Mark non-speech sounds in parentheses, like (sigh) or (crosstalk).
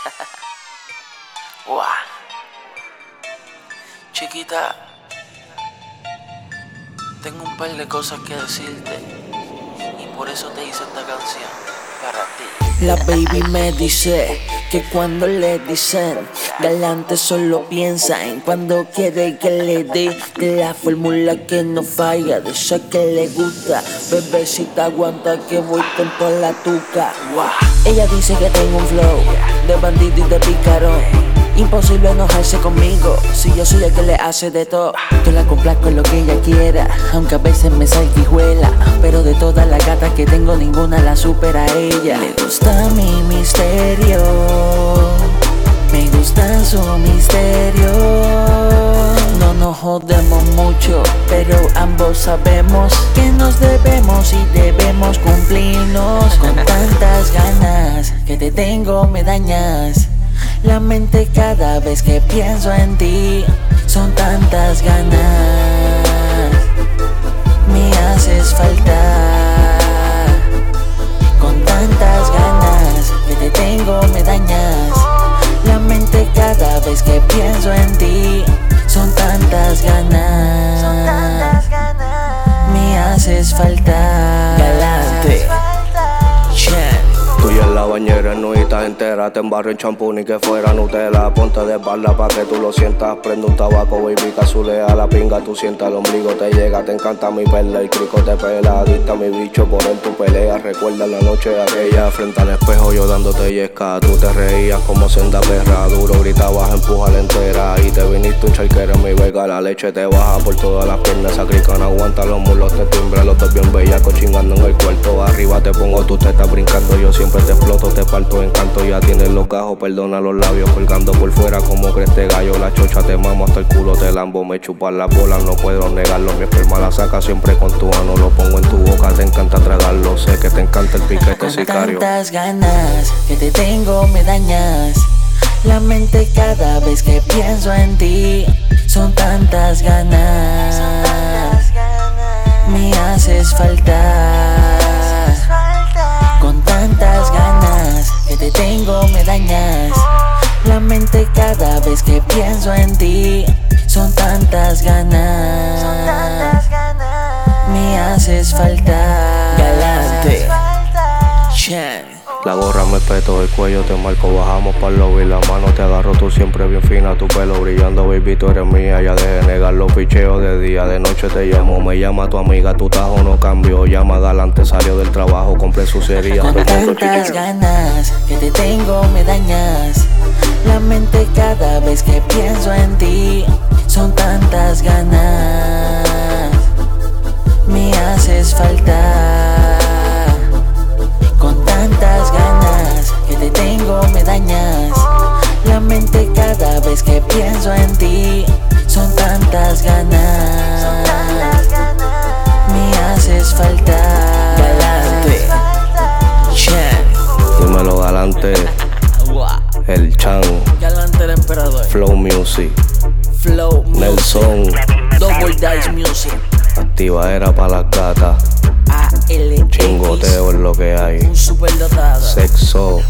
(laughs) Chiquita, tengo un par de cosas que decirte y por eso te hice esta canción para ti. La baby me dice que cuando le dicen galante solo piensa en cuando quiere que le dé de la fórmula que no falla, de esa que le gusta. Bebecita aguanta que voy con toda la tuca. Ella dice que tengo un flow de bandido y de picarón. Imposible enojarse conmigo si yo soy el que le hace de todo. Yo la complazco lo que ella quiera, aunque a veces me salga. Pero de todas las gatas que tengo, ninguna la supera a ella. Le gusta mi misterio, me gusta su misterio. No nos jodemos mucho, pero ambos sabemos que nos debemos y debemos cumplirnos. Con tantas ganas que te tengo, me dañas. La mente cada vez que pienso en ti son tantas ganas. Haces falta. Tú y en la bañera nuita entera Te embarro en champú ni que fuera Nutella. Ponte de espalda pa' que tú lo sientas. Prende un tabaco, baby, casulea la pinga Tú sientas el ombligo, te llega Te encanta mi perla, el crico te pela. Adicta a mi bicho, por él tu pelea Recuerda la noche aquella Frente al espejo yo dándote yesca. Tú te reías como senda perra Duro gritabas, empuja la entera. Y te viniste un charquero en mi vega La leche te baja por todas las piernas. Sacrican, aguanta los mulos, te timbra Los dos bien bellacos chingando en el cuarto. Arriba te pongo, tú te estás brincando Yo siempre te exploto, te parto en canto Ya tienes los gajos, perdona los labios Colgando por fuera como creste gallo La chocha te mamo hasta el culo te lambo Me chupan las bolas, no puedo negarlo Mi esperma la saca siempre con tu mano Lo pongo en tu boca, te encanta tragarlo Sé que te encanta el piquete Con sicario tantas ganas que te tengo me dañas. La mente cada vez que pienso en ti son tantas ganas. Tantas ganas. Me haces falta. Tengo me dañas. La mente cada vez que pienso en ti son tantas ganas. Son tantas ganas. Me haces falta. La gorra me peto, el cuello te marco, bajamos para lobby La mano te agarro, tú siempre bien fina, tu pelo brillando, baby, tú eres mía Ya deje negar los picheos de día, de noche te llamo Me llama tu amiga, tu tajo no cambió Llama galante, salió del trabajo, compré sucería Con tantas ganas que te tengo me dañas. La mente cada vez que pienso en ti son tantas ganas. Vez que pienso en ti son tantas ganas. Son tantas ganas. Me haces falta. Galante. Chen. Dímelo galante, el chan, Galante el emperador. flow music, Flow. Music. Nelson Double Dice Music. Activa era pa' las gatas, ALX. chingoteo es lo que hay, Un superdotado. sexo,